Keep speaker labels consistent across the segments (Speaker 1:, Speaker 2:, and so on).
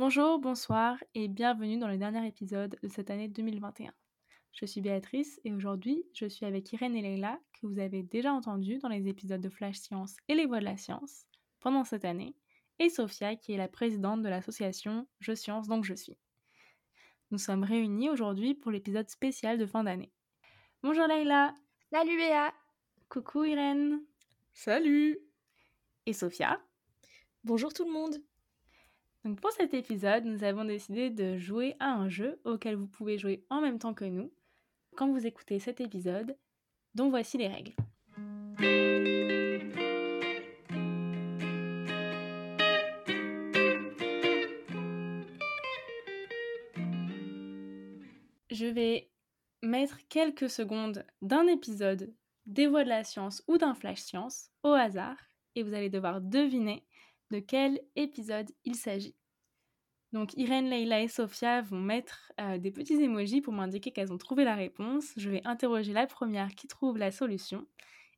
Speaker 1: Bonjour, bonsoir et bienvenue dans le dernier épisode de cette année 2021. Je suis Béatrice et aujourd'hui je suis avec Irène et Leïla que vous avez déjà entendu dans les épisodes de Flash Science et les voix de la science pendant cette année et Sophia qui est la présidente de l'association Je Science donc je suis. Nous sommes réunis aujourd'hui pour l'épisode spécial de fin d'année. Bonjour Leïla
Speaker 2: Salut Béa
Speaker 1: Coucou Irène
Speaker 3: Salut
Speaker 1: Et Sophia
Speaker 4: Bonjour tout le monde
Speaker 1: donc pour cet épisode, nous avons décidé de jouer à un jeu auquel vous pouvez jouer en même temps que nous quand vous écoutez cet épisode, dont voici les règles. Je vais mettre quelques secondes d'un épisode des voix de la science ou d'un flash science au hasard et vous allez devoir deviner de quel épisode il s'agit. Donc Irène, Leila et Sophia vont mettre euh, des petits emojis pour m'indiquer qu'elles ont trouvé la réponse. Je vais interroger la première qui trouve la solution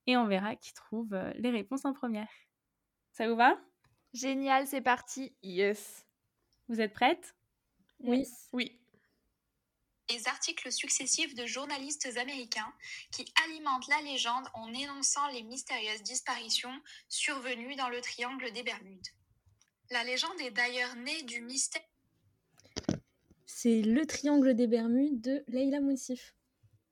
Speaker 1: et on verra qui trouve euh, les réponses en première. Ça vous va?
Speaker 2: Génial, c'est parti.
Speaker 3: Yes.
Speaker 1: Vous êtes prêtes
Speaker 4: Oui.
Speaker 3: Oui.
Speaker 5: Les articles successifs de journalistes américains qui alimentent la légende en énonçant les mystérieuses disparitions survenues dans le triangle des Bermudes. La légende est d'ailleurs née du mystère.
Speaker 4: C'est le triangle des Bermudes de Leila Moussif.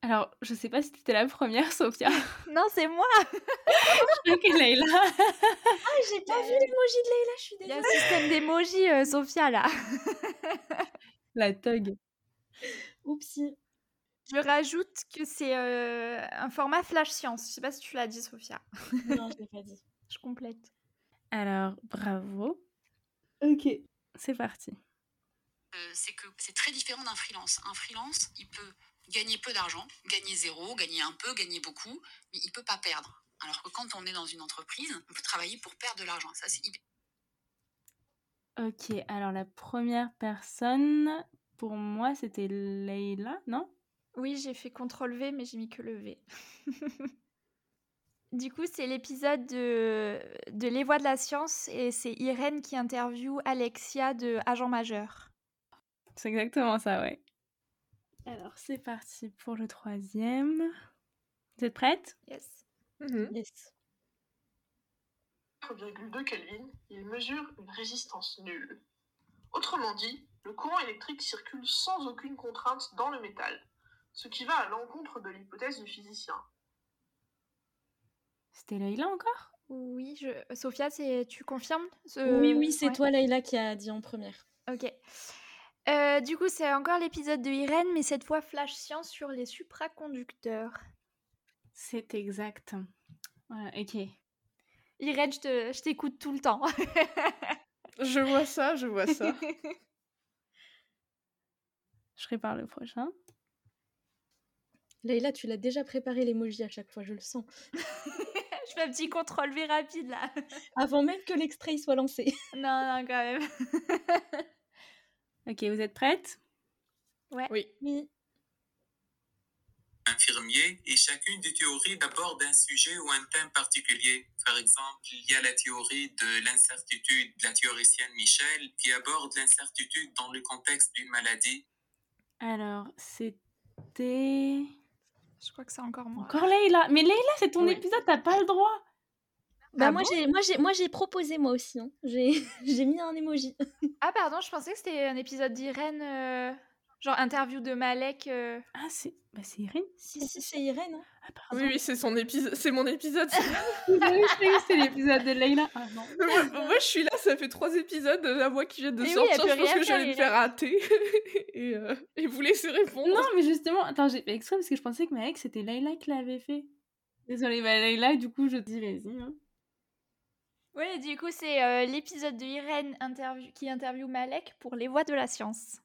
Speaker 1: Alors, je sais pas si c'était la première, Sophia.
Speaker 2: non, c'est moi
Speaker 1: Je crois que Leila.
Speaker 4: ah, j'ai pas vu l'emoji de Leila, je suis
Speaker 2: Il y a
Speaker 4: désolée.
Speaker 2: un système d'émojis, euh, Sophia, là.
Speaker 1: la tug.
Speaker 4: Oupsie.
Speaker 2: Je rajoute que c'est euh, un format flash science. Je sais pas si tu l'as dit, Sophia.
Speaker 4: Non, je l'ai pas dit.
Speaker 2: Je complète.
Speaker 1: Alors, bravo.
Speaker 4: Ok.
Speaker 1: C'est parti.
Speaker 5: Euh, c'est que c'est très différent d'un freelance. Un freelance, il peut gagner peu d'argent, gagner zéro, gagner un peu, gagner beaucoup, mais il peut pas perdre. Alors que quand on est dans une entreprise, on peut travailler pour perdre de l'argent. Ça, c'est.
Speaker 1: Ok, alors la première personne, pour moi, c'était Leila, non?
Speaker 2: Oui, j'ai fait CTRL V, mais j'ai mis que le V. du coup, c'est l'épisode de, de Les Voix de la Science et c'est Irène qui interviewe Alexia de Agent Majeur.
Speaker 1: C'est exactement ça, ouais. Alors, c'est parti pour le troisième. Vous êtes prête?
Speaker 2: Yes.
Speaker 3: Mhm.
Speaker 4: Yes.
Speaker 6: 4,2 Kelvin, il mesure une résistance nulle. Autrement dit, le courant électrique circule sans aucune contrainte dans le métal, ce qui va à l'encontre de l'hypothèse du physicien.
Speaker 1: C'était Leila encore?
Speaker 2: Oui, je... Sophia, c'est... tu confirmes ce-
Speaker 4: Oui, oui, c'est
Speaker 2: Ouais.
Speaker 4: toi, Leila, qui a dit en première.
Speaker 2: Ok. Euh, du coup, c'est encore l'épisode de Irène, mais cette fois flash science sur les supraconducteurs.
Speaker 1: C'est exact. Voilà, ok.
Speaker 2: Irène, je, te... je t'écoute tout le temps.
Speaker 3: Je vois ça, je vois ça.
Speaker 1: Je prépare le prochain.
Speaker 4: Leila, tu l'as déjà préparé l'emoji à chaque fois, je le sens.
Speaker 2: je fais un petit contrôle V rapide là.
Speaker 4: Avant même que l'extrait soit lancé.
Speaker 2: non, non, quand même.
Speaker 1: Ok, vous êtes prête?
Speaker 3: Oui.
Speaker 4: Oui.
Speaker 7: infirmier et chacune des théories d'aborde un sujet ou un thème particulier. Par exemple, il y a la théorie de l'incertitude de la théoricienne Michel qui aborde l'incertitude dans le contexte d'une maladie.
Speaker 1: Alors, c'était...
Speaker 2: Je crois que c'est encore moi.
Speaker 1: Encore Leila Mais Leila, c'est ton
Speaker 3: Oui.
Speaker 1: épisode, t'as pas le droit
Speaker 4: Bah
Speaker 2: Ah
Speaker 4: moi
Speaker 2: bon
Speaker 4: j'ai moi j'ai moi j'ai proposé moi aussi. hein. J'ai j'ai mis un emoji.
Speaker 2: Ah, pardon, je pensais que c'était un épisode d'Irène. euh, Genre interview de Malek. euh.
Speaker 1: Ah, c'est... Bah, c'est Irène
Speaker 4: si si c'est Irène. hein.
Speaker 1: Ah, pardon.
Speaker 3: Oui, oui, c'est son épisode, c'est mon épisode.
Speaker 1: C'était l'épisode de Leila. Ah non.
Speaker 3: moi, moi, je suis là, ça fait trois épisodes, la voix qui vient de
Speaker 2: Et oui,
Speaker 3: sortir,
Speaker 2: peut
Speaker 3: je pense que j'allais me
Speaker 2: faire,
Speaker 3: faire rater. et, euh, et vous laissez répondre.
Speaker 1: Non, mais justement, attends, j'ai fait exprès parce que je pensais que Malek, c'était Leila qui l'avait fait. Désolée, bah Leila, du coup, je dis vas-y. Hein.
Speaker 2: Oui, du coup, c'est euh, l'épisode de Irène interview... qui interviewe Malek pour Les Voix de la Science.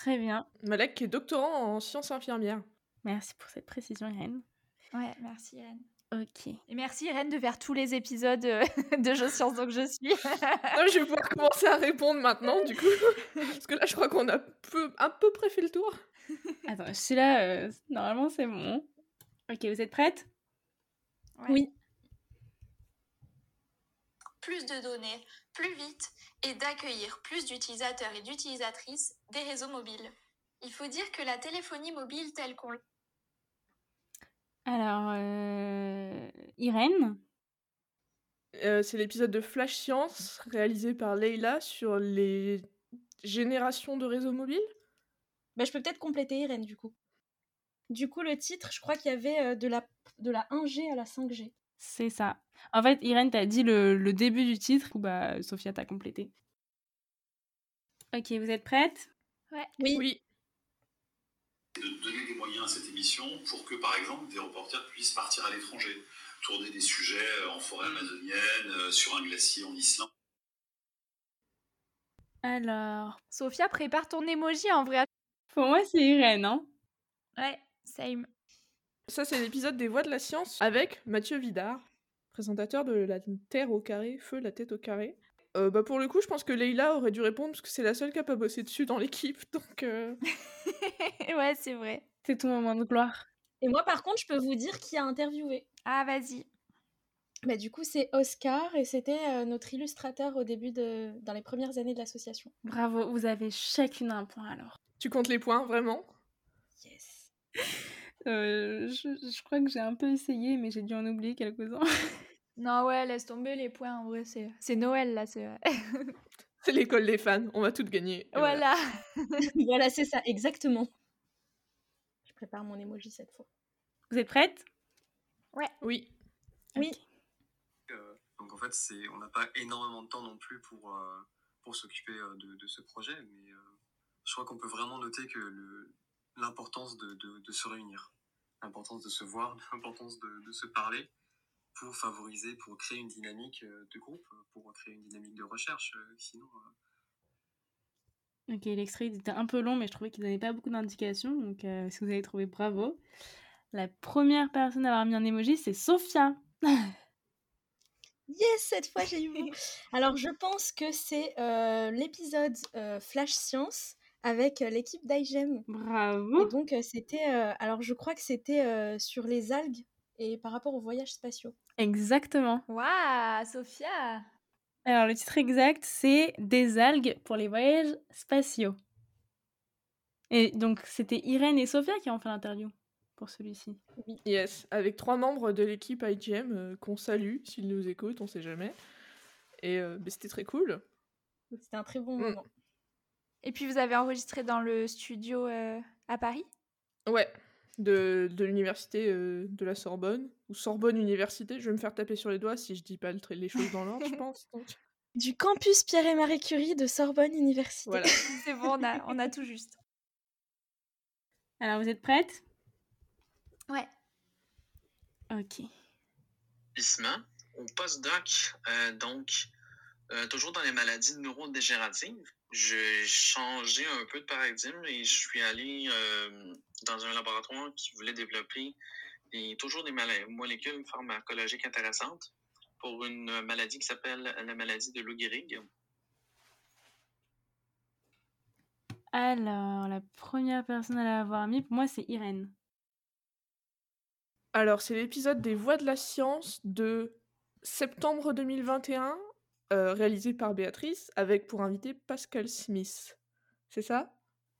Speaker 1: Très bien.
Speaker 3: Malek qui est doctorant en sciences infirmières.
Speaker 1: Merci pour cette précision, Irène.
Speaker 2: Ouais, merci Irène.
Speaker 1: Ok.
Speaker 2: Et merci Irène de faire tous les épisodes euh, de Je Science donc je suis.
Speaker 3: Non, je vais pouvoir commencer à répondre maintenant, du coup. Parce que là, je crois qu'on a peu, à peu près fait le tour.
Speaker 1: Attends, celui-là, euh, normalement, c'est bon. Ok, vous êtes prête?
Speaker 2: Ouais.
Speaker 4: Oui.
Speaker 5: Plus de données, plus vite et d'accueillir plus d'utilisateurs et d'utilisatrices des réseaux mobiles. Il faut dire que la téléphonie mobile telle qu'on
Speaker 1: Alors, euh, Irène?
Speaker 3: Euh, c'est l'épisode de Flash Science réalisé par Leila sur les générations de réseaux mobiles?
Speaker 4: Bah, je peux peut-être compléter Irène du coup. Du coup, le titre, je crois qu'il y avait euh, de, la, de la 1G à la 5G.
Speaker 1: C'est ça. En fait, Irène, t'as dit le, le début du titre, ou bah, Sophia t'a complété. Ok, vous êtes prête
Speaker 4: Oui.
Speaker 3: Oui.
Speaker 8: de donner des moyens à cette émission pour que, par exemple, des reporters puissent partir à l'étranger, tourner des sujets euh, en forêt amazonienne, euh, sur un glacier en Islande.
Speaker 1: Alors,
Speaker 2: Sophia, prépare ton emoji en vrai.
Speaker 1: pour moi, c'est Irène, hein
Speaker 2: Ouais, same.
Speaker 3: Ça, c'est l'épisode des voix de la science avec Mathieu Vidard, présentateur de La Terre au carré, Feu, la tête au carré. Euh, bah pour le coup, je pense que Leïla aurait dû répondre parce que c'est la seule qui a pas bossé dessus dans l'équipe. Donc, euh,
Speaker 2: ouais, c'est vrai.
Speaker 1: C'est ton moment de gloire.
Speaker 4: Et moi, par contre, je peux vous dire qui a interviewé.
Speaker 2: Ah, vas-y.
Speaker 4: Bah, du coup, c'est Oscar et c'était euh, notre illustrateur au début de. dans les premières années de l'association.
Speaker 1: Bravo, vous avez chacune un point alors.
Speaker 3: tu comptes les points, vraiment?
Speaker 4: Yes.
Speaker 1: Euh, je, je crois que j'ai un peu essayé, mais j'ai dû en oublier quelques-uns.
Speaker 2: Non, ouais, laisse tomber les points. En vrai, c'est c'est Noël là. c'est
Speaker 3: C'est l'école des fans, on va toutes gagner.
Speaker 2: Voilà.
Speaker 4: voilà, c'est ça, exactement. Je prépare mon emoji cette fois.
Speaker 1: Vous êtes prêtes
Speaker 3: Oui.
Speaker 4: Oui.
Speaker 9: Euh, donc en fait, c'est, on n'a pas énormément de temps non plus pour, euh, pour s'occuper euh, de, de ce projet, mais euh, je crois qu'on peut vraiment noter que le, l'importance de, de, de se réunir, l'importance de se voir, l'importance de, de se parler pour favoriser, pour créer une dynamique euh, de groupe, pour créer une dynamique de recherche. euh, Sinon, euh,
Speaker 1: Ok, l'extrait était un peu long, mais je trouvais qu'il donnait pas beaucoup d'indications, donc euh, si vous avez trouvé, bravo. La première personne à avoir mis un emoji, c'est Sophia.
Speaker 4: Yes, cette fois j'ai eu bon. Alors je pense que c'est euh, l'épisode euh, Flash Science avec l'équipe d'IGEM.
Speaker 1: Bravo.
Speaker 4: Et donc c'était, euh, alors je crois que c'était euh, sur les algues et par rapport aux voyages spatiaux.
Speaker 1: Exactement.
Speaker 2: Waouh, Sophia.
Speaker 1: Alors, le titre exact, c'est Des algues pour les voyages spatiaux. Et donc, c'était Irène et Sophia qui ont fait l'interview pour celui-ci.
Speaker 3: Yes, avec trois membres de l'équipe IGM euh, qu'on salue s'ils nous écoutent, on sait jamais. Et euh, c'était très cool.
Speaker 4: C'était un très bon
Speaker 3: Mm.
Speaker 4: moment.
Speaker 2: Et puis vous avez enregistré dans le studio euh, à Paris?
Speaker 3: Ouais, de, de l'université euh, de la Sorbonne, ou Sorbonne Université. Je vais me faire taper sur les doigts si je dis pas le les choses dans l'ordre, je pense. donc.
Speaker 4: Du campus Pierre et Marie Curie de Sorbonne Université.
Speaker 3: Voilà.
Speaker 2: C'est bon, on a, on a tout juste.
Speaker 1: Alors, vous êtes prêtes
Speaker 2: Ouais.
Speaker 1: Ok.
Speaker 10: établissement au postdoc, euh, donc euh, toujours dans les maladies neurodégénératives. J'ai changé un peu de paradigme et je suis allé euh, dans un laboratoire qui voulait développer des- toujours des molécules pharmacologiques intéressantes pour une maladie qui s'appelle la maladie de Lou Gehrig.
Speaker 1: Alors, la première personne à l'avoir mis, pour moi, c'est Irène.
Speaker 3: Alors, c'est l'épisode des Voix de la Science de septembre 2021, euh, réalisé par Béatrice, avec pour invité Pascal Smith. C'est ça?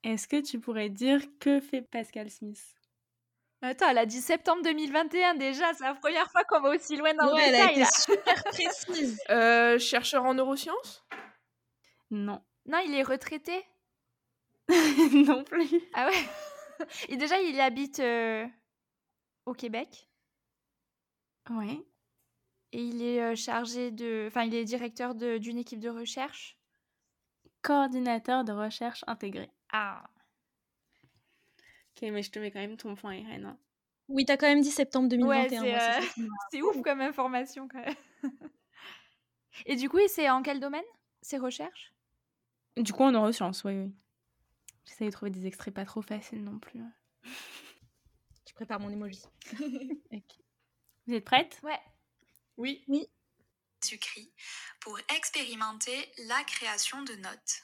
Speaker 1: Est-ce que tu pourrais dire que fait Pascal Smith?
Speaker 2: Attends, elle a dit septembre 2021 déjà. C'est la première fois qu'on va aussi loin dans
Speaker 4: Ouais,
Speaker 2: le
Speaker 4: elle a
Speaker 2: détail.
Speaker 4: été super précise.
Speaker 3: Euh, Chercheur en neurosciences?
Speaker 1: Non.
Speaker 2: Non, il est retraité?
Speaker 1: non plus.
Speaker 2: Ah ouais Et déjà, il habite euh, au Québec?
Speaker 1: Ouais.
Speaker 2: Et il est euh, chargé de... Enfin, il est directeur de- d'une équipe de recherche.
Speaker 1: Coordinateur de recherche intégrée.
Speaker 2: Ah.
Speaker 1: Ok, mais je te mets quand même ton point, Irène. hein.
Speaker 4: Oui, t'as quand même dit septembre 2021.
Speaker 2: Ouais, c'est euh, ouf comme information quand même. Et du coup, c'est en quel domaine Ces recherches?
Speaker 1: Du coup, en neurosciences, oui, oui. J'essaie de trouver des extraits pas trop faciles non plus.
Speaker 4: Je prépare mon emoji.
Speaker 1: Ok. Vous êtes prêtes
Speaker 2: Ouais.
Speaker 3: Oui.
Speaker 5: Sucri pour expérimenter la création de notes.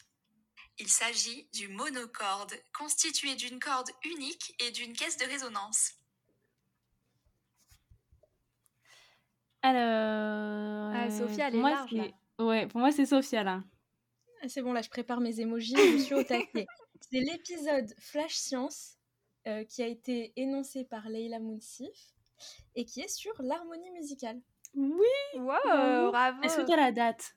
Speaker 5: Il s'agit du monocorde, constitué d'une corde unique et d'une caisse de résonance.
Speaker 1: Alors.
Speaker 2: Ah,
Speaker 1: euh,
Speaker 2: Sophia, elle
Speaker 1: pour
Speaker 2: est
Speaker 1: moi,
Speaker 2: large, là.
Speaker 1: c'est Ouais, pour moi, c'est Sophia là.
Speaker 4: Ah, c'est bon, là, je prépare mes émojis, je suis au taquet. C'est l'épisode Flash Science euh, qui a été énoncé par Leila Mounsif et qui est sur l'harmonie musicale.
Speaker 1: Oui
Speaker 2: Wow, bravo.
Speaker 1: Est-ce que tu as la date?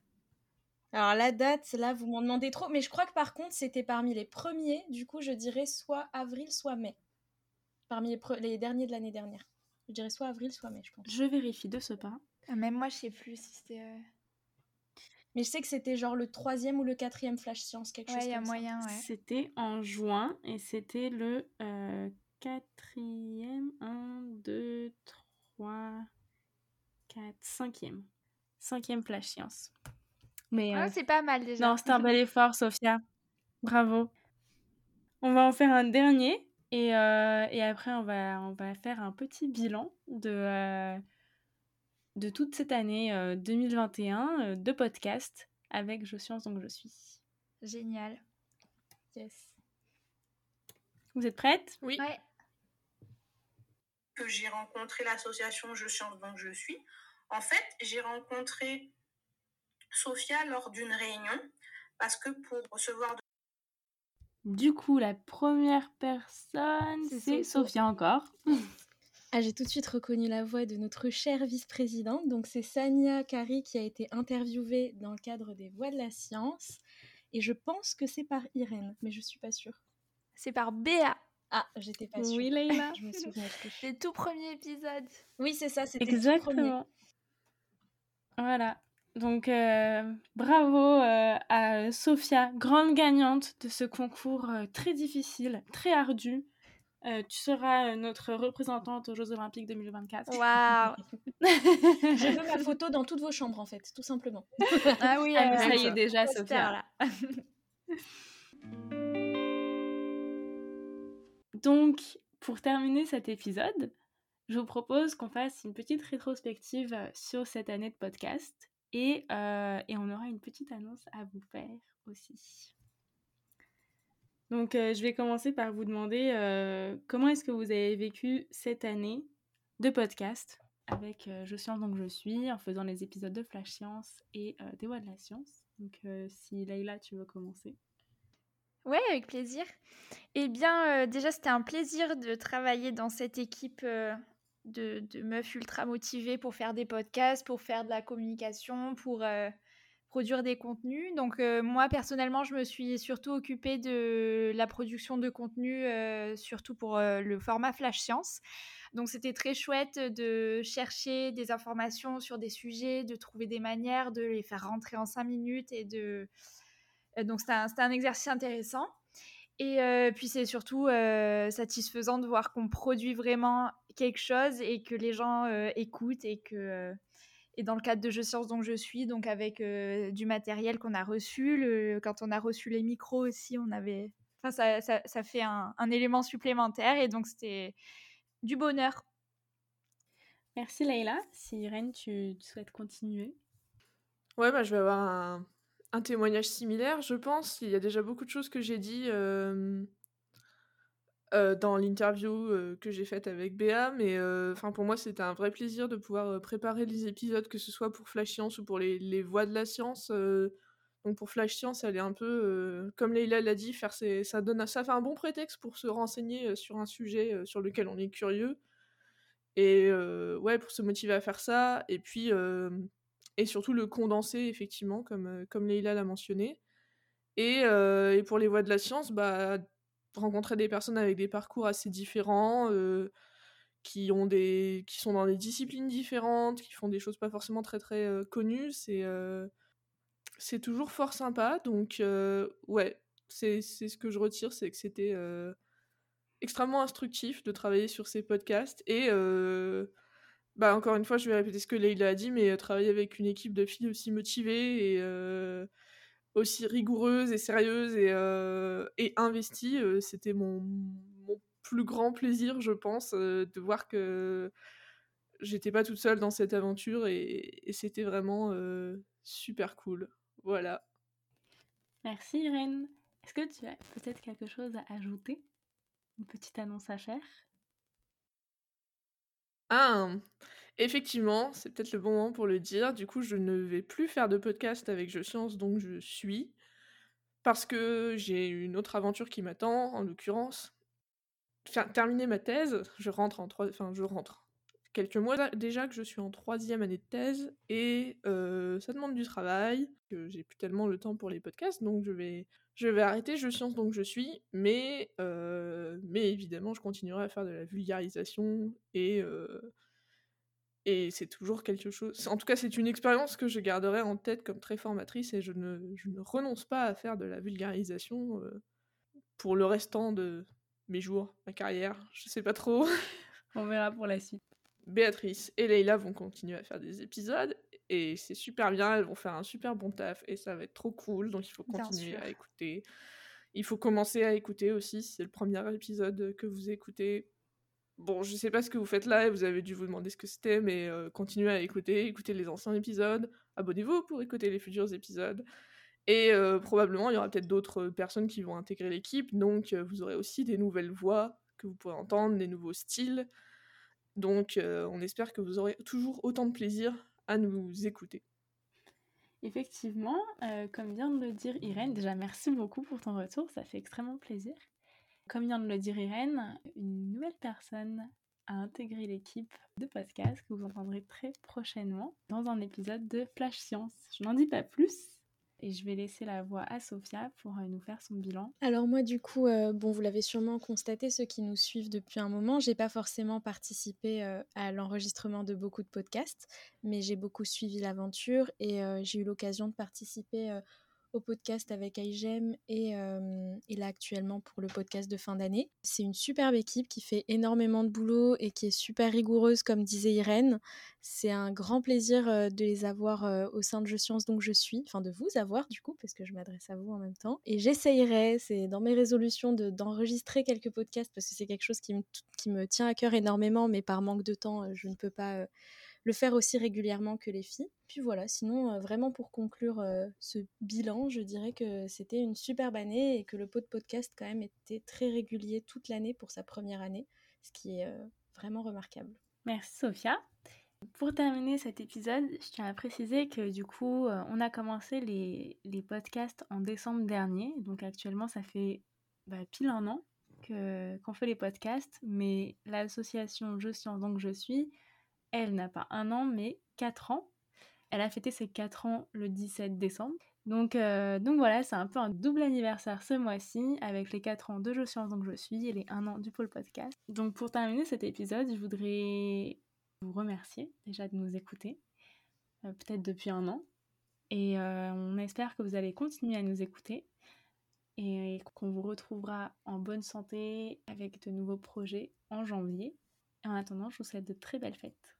Speaker 4: Alors la date, là, vous m'en demandez trop, mais je crois que par contre, c'était parmi les premiers. Du coup, je dirais soit avril, soit mai. Parmi les, les derniers de l'année dernière. Je dirais soit avril, soit mai, je pense.
Speaker 1: Je vérifie de ce pas.
Speaker 2: Ah, Même moi, je sais plus si c'était. euh,
Speaker 4: Mais je sais que c'était genre le troisième ou le quatrième Flash Science, quelque
Speaker 2: Ouais,
Speaker 4: chose
Speaker 2: il y a
Speaker 4: comme ça.
Speaker 2: moyen, ouais.
Speaker 1: C'était en juin et c'était le euh, quatrième, un, deux, trois, quatre, cinquième. Cinquième flash science. Mais
Speaker 2: Ah,
Speaker 1: euh,
Speaker 2: c'est pas mal déjà.
Speaker 1: non, c'était un bel effort, Sophia. Bravo. On va en faire un dernier et, euh, et après on va, on va faire un petit bilan de, euh, de toute cette année euh, 2021 euh, de podcast avec Je Science donc je suis.
Speaker 2: Génial.
Speaker 4: Yes.
Speaker 1: Vous êtes prêtes?
Speaker 3: Oui.
Speaker 2: Ouais.
Speaker 6: Que j'ai rencontré l'association Je Science donc je suis. En fait, j'ai rencontré Sophia lors d'une réunion parce que pour recevoir de
Speaker 1: Du coup, la première personne,
Speaker 2: C'est. Sophia
Speaker 1: encore.
Speaker 4: Ah, j'ai tout de suite reconnu la voix de notre chère vice-présidente. Donc, c'est Sania Kari qui a été interviewée dans le cadre des Voix de la Science. Et je pense que c'est par Irène, mais je suis pas sûre.
Speaker 2: C'est par Béa.
Speaker 4: Ah, j'étais pas sûre.
Speaker 1: Oui, Leïla.
Speaker 4: Je me souviens plus.
Speaker 2: Les tout premiers épisodes.
Speaker 4: Oui, c'est ça, c'était le tout premier.
Speaker 1: Exactement. Voilà. Donc, euh, bravo euh, à Sophia, grande gagnante de ce concours euh, très difficile, très ardu. Euh, tu seras euh, notre représentante aux Jeux Olympiques 2024.
Speaker 2: Waouh.
Speaker 4: Je veux ma photo dans toutes vos chambres, en fait, tout simplement.
Speaker 2: Ah oui,
Speaker 1: Ah,
Speaker 2: euh,
Speaker 1: ça y est déjà, Sophia.
Speaker 2: là.
Speaker 1: Donc, pour terminer cet épisode, je vous propose qu'on fasse une petite rétrospective euh, sur cette année de podcast et, euh, et on aura une petite annonce à vous faire aussi. Donc, euh, je vais commencer par vous demander comment est-ce que vous avez vécu cette année de podcast avec Je Science donc je suis, en faisant les épisodes de Flash Science et des Voix de la Science. Donc, si Leïla, tu veux commencer.
Speaker 2: Ouais, avec plaisir. Eh bien, euh, déjà, c'était un plaisir de travailler dans cette équipe euh, de, meufs ultra motivées pour faire des podcasts, pour faire de la communication, pour euh, produire des contenus. Donc, moi, personnellement, je me suis surtout occupée de la production de contenu, surtout pour le format Flash Science. Donc, c'était très chouette de chercher des informations sur des sujets, de trouver des manières de les faire rentrer en cinq minutes et de Donc c'était un, c'était un exercice intéressant. Et euh, puis c'est surtout euh, satisfaisant de voir qu'on produit vraiment quelque chose et que les gens euh, écoutent et que euh, et dans le cadre de Je Science donc je suis donc avec euh, du matériel qu'on a reçu le, quand on a reçu les micros aussi on avait enfin ça, ça, ça fait un, un élément supplémentaire et donc c'était du bonheur
Speaker 1: Merci Leïla. Si Irène, tu, tu souhaites continuer.
Speaker 3: Ouais, bah, je vais avoir un, un témoignage similaire, je pense. Il y a déjà beaucoup de choses que j'ai dit euh, euh, dans l'interview euh, que j'ai faite avec Béa, mais enfin pour moi, c'était un vrai plaisir de pouvoir préparer les épisodes, que ce soit pour Flash Science ou pour les, les voix de la science. donc pour Flash Science, elle est un peu, comme Leïla l'a dit, faire ses- ça, donne, ça fait un bon prétexte pour se renseigner sur un sujet sur lequel on est curieux. Et ouais, pour se motiver à faire ça. Et puis, et surtout le condenser, effectivement, comme, euh, comme Leïla l'a mentionné. Et, euh, et pour les voies de la science, bah, rencontrer des personnes avec des parcours assez différents, euh, qui, ont des, qui sont dans des disciplines différentes, qui font des choses pas forcément très très connues, c'est c'est toujours fort sympa. Donc, ouais, c'est c'est ce que je retire, c'est que c'était extrêmement instructif de travailler sur ces podcasts. Et bah, encore une fois, je vais répéter ce que Leïla a dit, mais euh, travailler avec une équipe de filles aussi motivées et euh, aussi rigoureuses et sérieuses et, euh, investies, euh, c'était mon, plus grand plaisir, je pense, de voir que j'étais pas toute seule dans cette aventure et, c'était vraiment super cool. Voilà.
Speaker 1: Merci Irène. Est-ce que tu as peut-être quelque chose à ajouter? Une petite annonce à faire?
Speaker 3: Ah, Effectivement, c'est peut-être le bon moment pour le dire. Du coup, je ne vais plus faire de podcast avec Je Science, donc je suis. Parce que j'ai une autre aventure qui m'attend, en l'occurrence. Terminer ma thèse, je rentre en trois... Enfin, je rentre. Quelques mois déjà que je suis en troisième année de thèse et euh, ça demande du travail, que j'ai plus tellement le temps pour les podcasts, donc je vais, je vais arrêter Je Science donc je suis, mais, euh, mais évidemment je continuerai à faire de la vulgarisation et, euh, et c'est toujours quelque chose. En tout cas, c'est une expérience que je garderai en tête comme très formatrice et je ne, je ne renonce pas à faire de la vulgarisation pour le restant de mes jours, ma carrière. Je sais pas trop.
Speaker 1: On verra pour la suite.
Speaker 3: Béatrice et Leïla vont continuer à faire des épisodes et c'est super bien. Elles vont faire un super bon taf et ça va être trop cool. Donc il faut continuer à écouter. Il faut commencer à écouter aussi. C'est le premier épisode que vous écoutez Bon, je sais pas ce que vous faites là, et vous avez dû vous demander ce que c'était, mais euh, continuez à écouter, écoutez les anciens épisodes, abonnez-vous pour écouter les futurs épisodes. Et euh, probablement, il y aura peut-être d'autres personnes qui vont intégrer l'équipe, donc euh, vous aurez aussi des nouvelles voix que vous pourrez entendre, des nouveaux styles. Donc on espère que vous aurez toujours autant de plaisir à nous écouter.
Speaker 1: Effectivement, comme vient de le dire Irène, déjà merci beaucoup pour ton retour, ça fait extrêmement plaisir. Comme vient de le dire Irène, une nouvelle personne a intégré l'équipe de podcast que vous entendrez très prochainement dans un épisode de Flash Science. Je n'en dis pas plus et je vais laisser la voix à Sophia pour euh, nous faire son bilan.
Speaker 4: Alors moi du coup, euh, bon vous l'avez sûrement constaté ceux qui nous suivent depuis un moment, j'ai pas forcément participé euh, à l'enregistrement de beaucoup de podcasts, mais j'ai beaucoup suivi l'aventure et j'ai eu l'occasion de participer au podcast avec iGEM et, et, là actuellement pour le podcast de fin d'année. C'est une superbe équipe qui fait énormément de boulot et qui est super rigoureuse comme disait Irène. C'est un grand plaisir de les avoir au sein de Je Science donc je suis, enfin de vous avoir du coup parce que je m'adresse à vous en même temps. Et j'essayerai, c'est dans mes résolutions d'enregistrer quelques podcasts parce que c'est quelque chose qui me, qui me tient à cœur énormément mais par manque de temps je ne peux pas le faire aussi régulièrement que les filles. Puis voilà, sinon, euh, vraiment pour conclure euh, ce bilan, je dirais que c'était une superbe année et que le pot de podcast, quand même, était très régulier toute l'année pour sa première année, ce qui est euh, vraiment remarquable.
Speaker 1: Merci Sophia. Pour terminer cet épisode, je tiens à préciser que du coup, on a commencé les, les podcasts en décembre dernier. Donc actuellement, ça fait bah, pile un an qu'on fait les podcasts. Mais l'association Je Science donc je suis elle n'a pas un an, mais quatre ans. Elle a fêté ses quatre ans le 17 décembre. Donc, euh, donc voilà, c'est un peu un double anniversaire ce mois-ci, avec les quatre ans de Je Science donc je suis et les un an du Pôle Podcast. Donc pour terminer cet épisode, je voudrais vous remercier déjà de nous écouter, euh, peut-être depuis un an. Et euh, on espère que vous allez continuer à nous écouter et qu'on vous retrouvera en bonne santé avec de nouveaux projets en janvier. En attendant, je vous souhaite de très belles fêtes.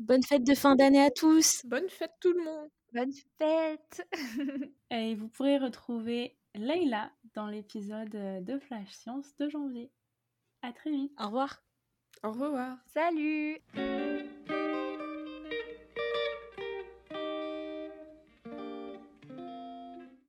Speaker 4: Bonne fête de fin d'année à tous.
Speaker 3: Bonne fête tout le monde.
Speaker 2: Bonne fête.
Speaker 1: Et vous pourrez retrouver Leïla dans l'épisode de Flash Science de janvier. À très vite.
Speaker 4: Au revoir.
Speaker 3: Au revoir.
Speaker 2: Salut.